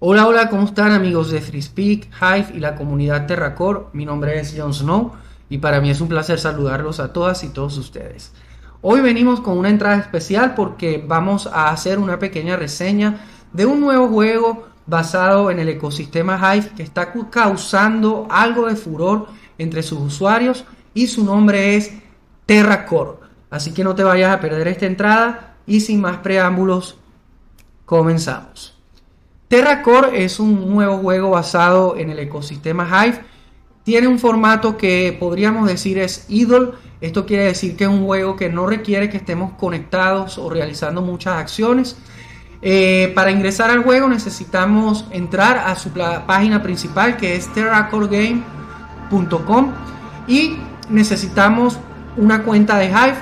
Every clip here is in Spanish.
Hola, hola, ¿cómo están amigos de FreeSpeak, Hive y la comunidad Terracore? Mi nombre es Jon Snow y para mí es un placer saludarlos a todas y todos ustedes. Hoy venimos con una entrada especial porque vamos a hacer una pequeña reseña de un nuevo juego basado en el ecosistema Hive que está causando algo de furor entre sus usuarios y su nombre es Terracore. Así que no te vayas a perder esta entrada y sin más preámbulos, comenzamos. Terracore es un nuevo juego basado en el ecosistema Hive. Tiene un formato que podríamos decir es idle. Esto quiere decir que es un juego que no requiere que estemos conectados o realizando muchas acciones. Eh, para ingresar al juego necesitamos entrar a su página principal que es terracoregame.com y necesitamos una cuenta de Hive,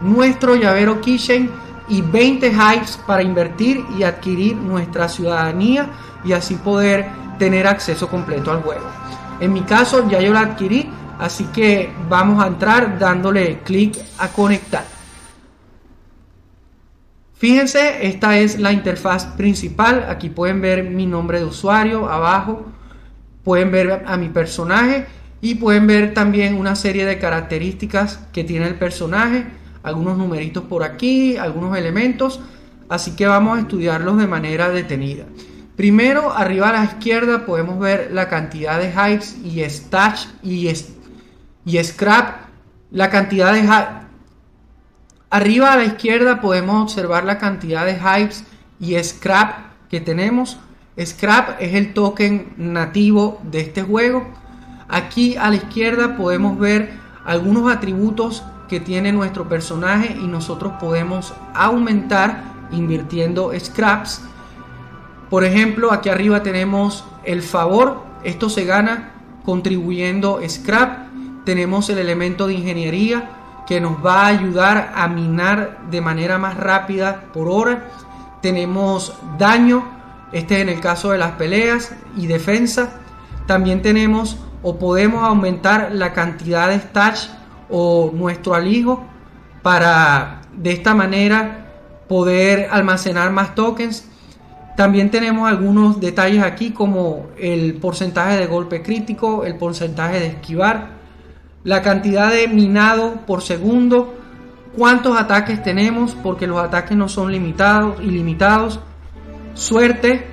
nuestro llavero Keychain y 20 Hives para invertir y adquirir nuestra ciudadanía y así poder tener acceso completo al juego. En mi caso ya yo la adquirí, así que vamos a entrar dándole clic a conectar. Fíjense, esta es la interfaz principal. Aquí pueden ver mi nombre de usuario abajo. Pueden ver a mi personaje y pueden ver también una serie de características que tiene el personaje algunos numeritos por aquí, algunos elementos, así que vamos a estudiarlos de manera detenida. Primero, arriba a la izquierda podemos ver la cantidad de hypes y stash y, y scrap. La cantidad de Arriba a la izquierda podemos observar la cantidad de hypes y scrap que tenemos. Scrap es el token nativo de este juego. Aquí a la izquierda podemos ver algunos atributos que tiene nuestro personaje y nosotros podemos aumentar invirtiendo scraps. Por ejemplo, aquí arriba tenemos el favor, esto se gana contribuyendo scrap. Tenemos el elemento de ingeniería que nos va a ayudar a minar de manera más rápida por hora. Tenemos daño, este es en el caso de las peleas y defensa. También tenemos o podemos aumentar la cantidad de stats o nuestro alijo para de esta manera poder almacenar más tokens. También tenemos algunos detalles aquí como el porcentaje de golpe crítico, el porcentaje de esquivar, la cantidad de minado por segundo, cuántos ataques tenemos porque los ataques no son limitados, ilimitados, suerte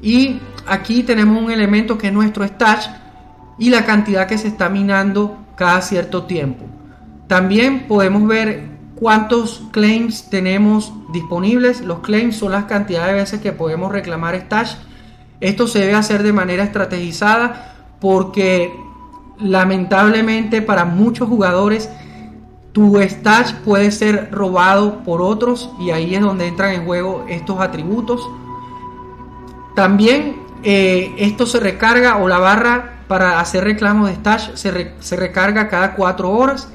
y aquí tenemos un elemento que es nuestro stash y la cantidad que se está minando cada cierto tiempo. También podemos ver cuántos claims tenemos disponibles. Los claims son las cantidades de veces que podemos reclamar stash. Esto se debe hacer de manera estrategizada porque lamentablemente para muchos jugadores tu stash puede ser robado por otros y ahí es donde entran en juego estos atributos. También eh, esto se recarga o la barra para hacer reclamo de stash se, recarga cada 4 horas.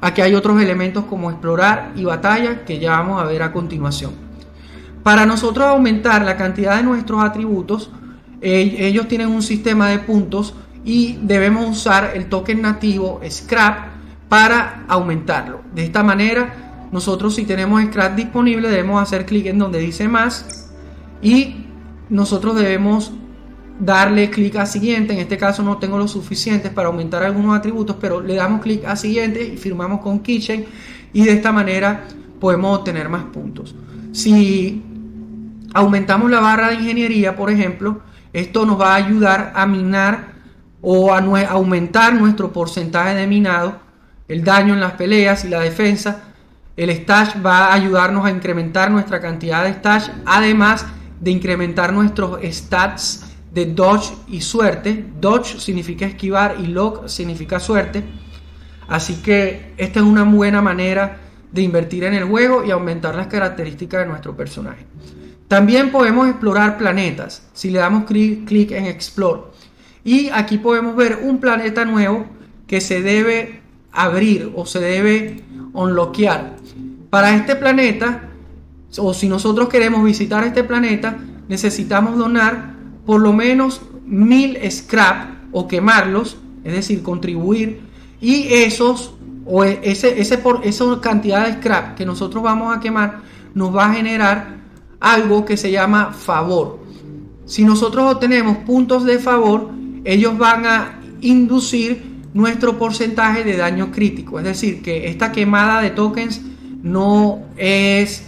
Aquí hay otros elementos como explorar y batalla que ya vamos a ver a continuación. Para nosotros aumentar la cantidad de nuestros atributos, eh, ellos tienen un sistema de puntos y debemos usar el token nativo Scrap para aumentarlo. De esta manera, nosotros si tenemos Scrap disponible debemos hacer clic en donde dice más y nosotros debemos darle clic a siguiente. En este caso no tengo lo suficientes para aumentar algunos atributos, pero le damos clic a siguiente y firmamos con Kitchen y de esta manera podemos obtener más puntos. Si aumentamos la barra de ingeniería, por ejemplo, esto nos va a ayudar a minar o a aumentar nuestro porcentaje de minado, el daño en las peleas y la defensa. El stash va a ayudarnos a incrementar nuestra cantidad de stash, además de incrementar nuestros stats de dodge y suerte. Dodge significa esquivar y lock significa suerte. Así que esta es una buena manera de invertir en el juego y aumentar las características de nuestro personaje. También podemos explorar planetas si le damos clic en Explore. Y aquí podemos ver un planeta nuevo que se debe abrir o se debe unlockear. Para este planeta, o si nosotros queremos visitar este planeta, necesitamos donar por lo menos mil scrap o quemarlos, es decir, contribuir, y esos, o ese, ese por, esa cantidad de scrap que nosotros vamos a quemar, nos va a generar algo que se llama favor. si nosotros obtenemos puntos de favor, ellos van a inducir nuestro porcentaje de daño crítico. Es decir, que esta quemada de tokens no es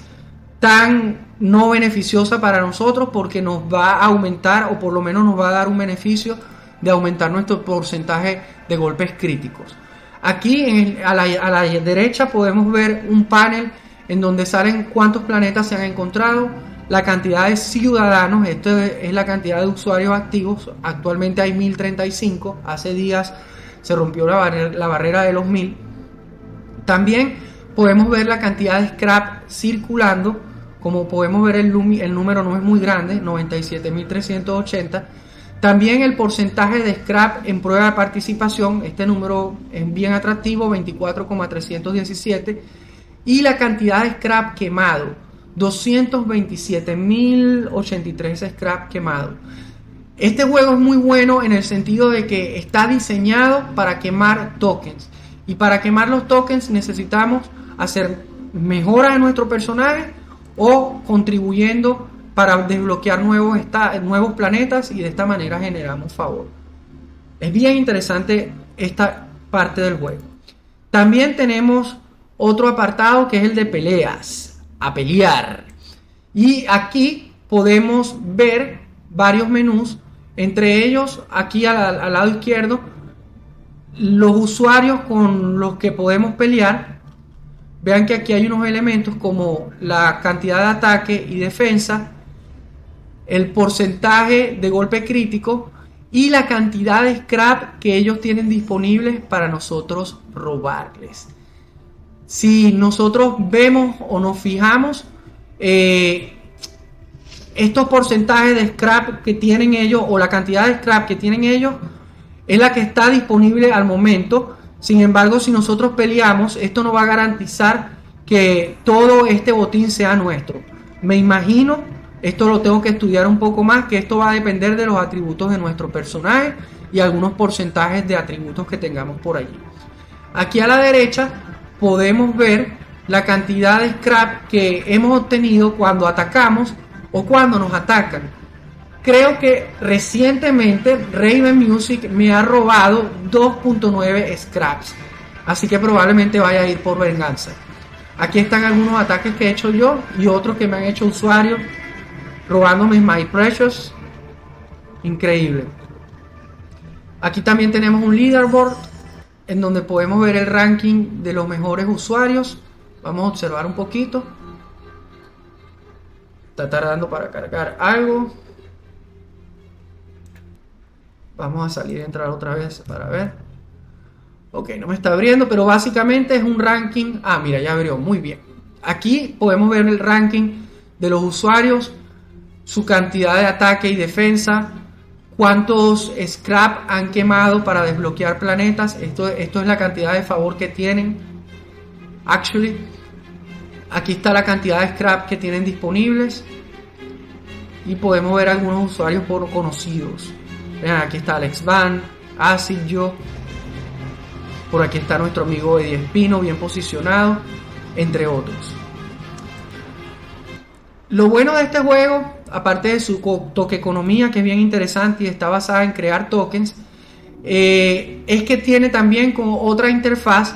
tan no beneficiosa para nosotros porque nos va a aumentar o por lo menos nos va a dar un beneficio de aumentar nuestro porcentaje de golpes críticos. Aquí a, la, la derecha podemos ver un panel en donde salen cuántos planetas se han encontrado, la cantidad de ciudadanos, esto es la cantidad de usuarios activos, actualmente hay 1035, hace días se rompió la, barrera, de los 1000. También podemos ver la cantidad de scrap circulando, como podemos ver el, número no es muy grande, 97.380. También el porcentaje de scrap en prueba de participación, este número es bien atractivo, 24,317. Y la cantidad de scrap quemado, 227.083 scrap quemado. Este juego es muy bueno en el sentido de que está diseñado para quemar tokens. Y para quemar los tokens necesitamos hacer mejoras en nuestro personaje o contribuyendo para desbloquear nuevos, nuevos planetas y de esta manera generamos favor. Es bien interesante esta parte del juego. También tenemos otro apartado que es el de peleas, a pelear. Y aquí podemos ver varios menús, entre ellos aquí al, al lado izquierdo, los usuarios con los que podemos pelear. Vean que aquí hay unos elementos como la cantidad de ataque y defensa, el porcentaje de golpe crítico y la cantidad de scrap que ellos tienen disponibles para nosotros robarles. Si nosotros vemos o nos fijamos, eh, estos porcentajes de scrap que tienen ellos o la cantidad de scrap que tienen ellos es la que está disponible al momento. Sin embargo, si nosotros peleamos, esto no va a garantizar que todo este botín sea nuestro. Me imagino, esto lo tengo que estudiar un poco más, que esto va a depender de los atributos de nuestro personaje y algunos porcentajes de atributos que tengamos por allí. Aquí a la derecha podemos ver la cantidad de scrap que hemos obtenido cuando atacamos o cuando nos atacan. Creo que recientemente Raven Music me ha robado 2.9 scraps, así que probablemente vaya a ir por venganza. Aquí están algunos ataques que he hecho yo y otros que me han hecho usuarios robándome My Precious. Increíble. Aquí también tenemos un leaderboard en donde podemos ver el ranking de los mejores usuarios. Vamos a observar un poquito. Está tardando para cargar algo. Vamos a salir y entrar otra vez para ver. Ok, no me está abriendo, pero básicamente es un ranking. Ah, mira, ya abrió. Muy bien. Aquí podemos ver el ranking de los usuarios, su cantidad de ataque y defensa, cuántos scrap han quemado para desbloquear planetas. Esto, es la cantidad de favor que tienen. Actually, aquí está la cantidad de scrap que tienen disponibles. Y podemos ver algunos usuarios conocidos. Vean, aquí está Alex Van, Acid Yo. Por aquí está nuestro amigo Eddie Espino, bien posicionado, entre otros. Lo bueno de este juego aparte de su toque economía, que es bien interesante y está basada en crear tokens, eh, es que tiene también otra interfaz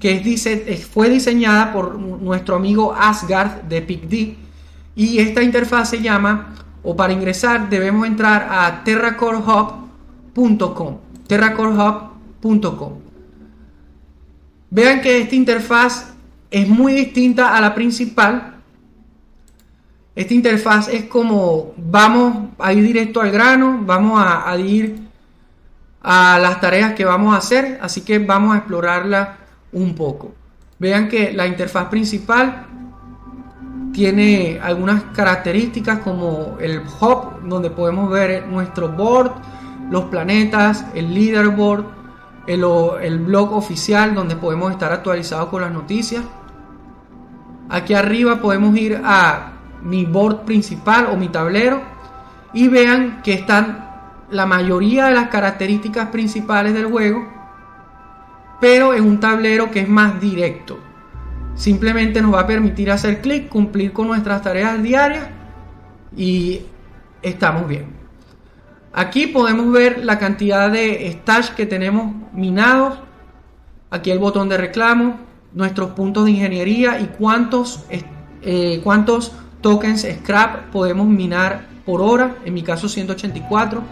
que es fue diseñada por nuestro amigo Asgard de PicD. Y esta interfaz se llama, o para ingresar debemos entrar a terracorehub.com. terracorehub.com. Vean que esta interfaz es muy distinta a la principal esta interfaz es como vamos a ir directo al grano, vamos a, ir a las tareas que vamos a hacer, así que vamos a explorarla un poco. Vean que la interfaz principal tiene algunas características como el hub, donde podemos ver nuestro board, los planetas, el leaderboard, el, el blog oficial, donde podemos estar actualizados con las noticias. Aquí arriba podemos ir a mi board principal o mi tablero y vean que están la mayoría de las características principales del juego, pero en un tablero que es más directo. Simplemente nos va a permitir hacer clic, cumplir con nuestras tareas diarias y estamos bien. Aquí podemos ver la cantidad de stash que tenemos minados. Aquí el botón de reclamo, nuestros puntos de ingeniería y cuántos, eh, cuántos tokens scrap podemos minar por hora. En mi caso 184.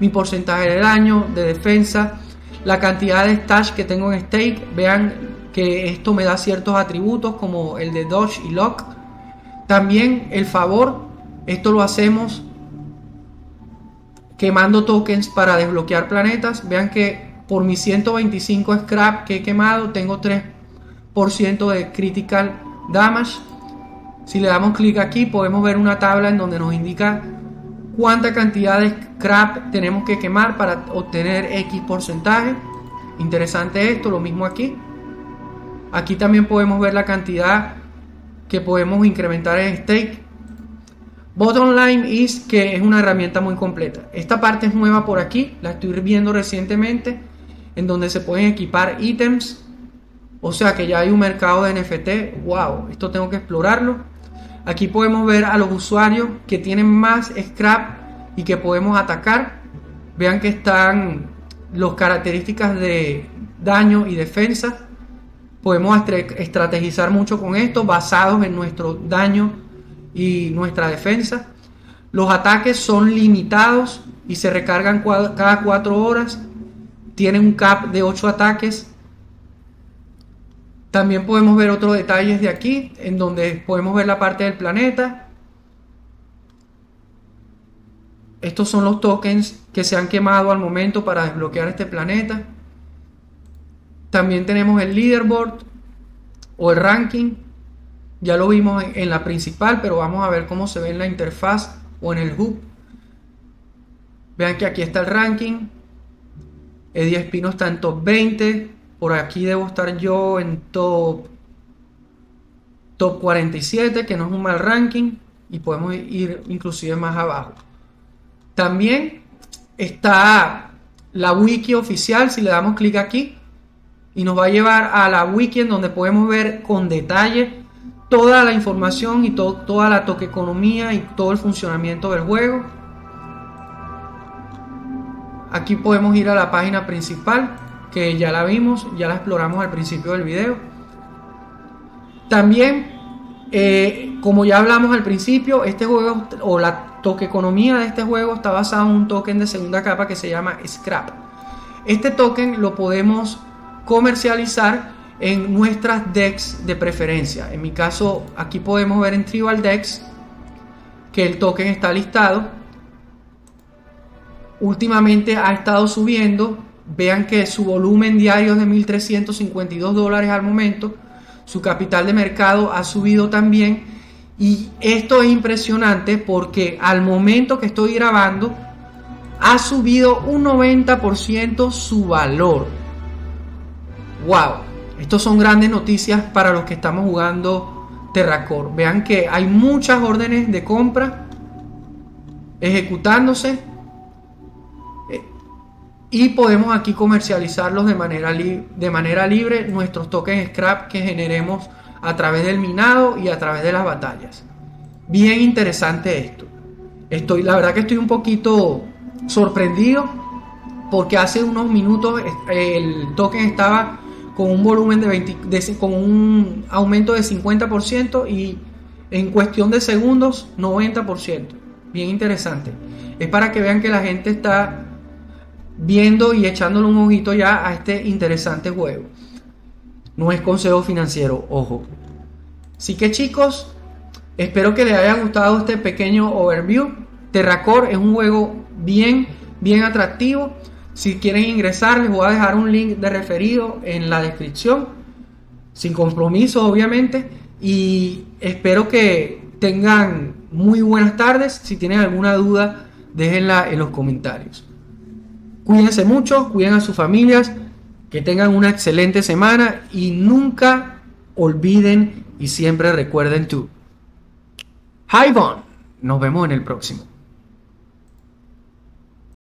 Mi porcentaje de daño, de defensa, la cantidad de stash que tengo en stake. Vean que esto me da ciertos atributos como el de dodge y lock. También el favor, esto lo hacemos quemando tokens para desbloquear planetas. Vean que por mis 125 scrap que he quemado tengo 3% de critical damage. Si le damos clic aquí podemos ver una tabla en donde nos indica cuánta cantidad de scrap tenemos que quemar para obtener X porcentaje. Interesante esto, lo mismo aquí. Aquí también podemos ver la cantidad que podemos incrementar en stake. Bottom line is que es una herramienta muy completa. Esta parte es nueva por aquí, la estoy viendo recientemente, en donde se pueden equipar ítems. O sea que ya hay un mercado de NFT. Wow, esto tengo que explorarlo. Aquí podemos ver a los usuarios que tienen más scrap y que podemos atacar. Vean que están las características de daño y defensa Podemos estrategizar mucho con esto basados en nuestro daño y nuestra defensa. Los ataques son limitados y se recargan cada 4 horas. Tienen un cap de 8 ataques. También podemos ver otros detalles de aquí, en donde podemos ver la parte del planeta. Estos son los tokens que se han quemado al momento para desbloquear este planeta. También tenemos el leaderboard o el ranking. Ya lo vimos en, la principal, pero vamos a ver cómo se ve en la interfaz o en el hub. Vean que aquí está el ranking. Eddie Espino está en top 20. Por aquí debo estar yo en top, top 47, que no es un mal ranking. Y podemos ir inclusive más abajo. También está la wiki oficial. Si le damos clic aquí, y nos va a llevar a la wiki en donde podemos ver con detalle toda la información y toda la economía y todo el funcionamiento del juego. Aquí podemos ir a la página principal que ya la vimos, ya la exploramos al principio del video. También, eh, como ya hablamos al principio, este juego o la economía de este juego está basado en un token de segunda capa que se llama Scrap. Este token lo podemos comercializar en nuestras DEX de preferencia. En mi caso, aquí podemos ver en Tribal DEX que el token está listado. Últimamente ha estado subiendo. Vean que su volumen diario es de 1.352 dólares al momento. Su capital de mercado ha subido también. Y esto es impresionante porque al momento que estoy grabando ha subido un 90% su valor wow, estos son grandes noticias para los que estamos jugando Terracore. Vean que hay muchas órdenes de compra ejecutándose eh, y podemos aquí comercializarlos de manera, de manera libre nuestros tokens scrap que generemos a través del minado y a través de las batallas. Bien interesante esto. Estoy, la verdad que estoy un poquito sorprendido porque hace unos minutos eh, el token estaba con un volumen de 20, con un aumento de 50% y en cuestión de segundos 90%. Bien interesante. Es para que vean que la gente está viendo y echándole un ojito ya a este interesante juego. No es consejo financiero, ojo. Así que chicos, espero que les haya gustado este pequeño overview. Terracore es un juego bien, bien atractivo. Si quieren ingresar, les voy a dejar un link de referido en la descripción, sin compromiso obviamente, y espero que tengan muy buenas tardes. Si tienen alguna duda, déjenla en los comentarios. Cuídense mucho, cuiden a sus familias, que tengan una excelente semana y nunca olviden y siempre recuerden tú. Hi Von, nos vemos en el próximo.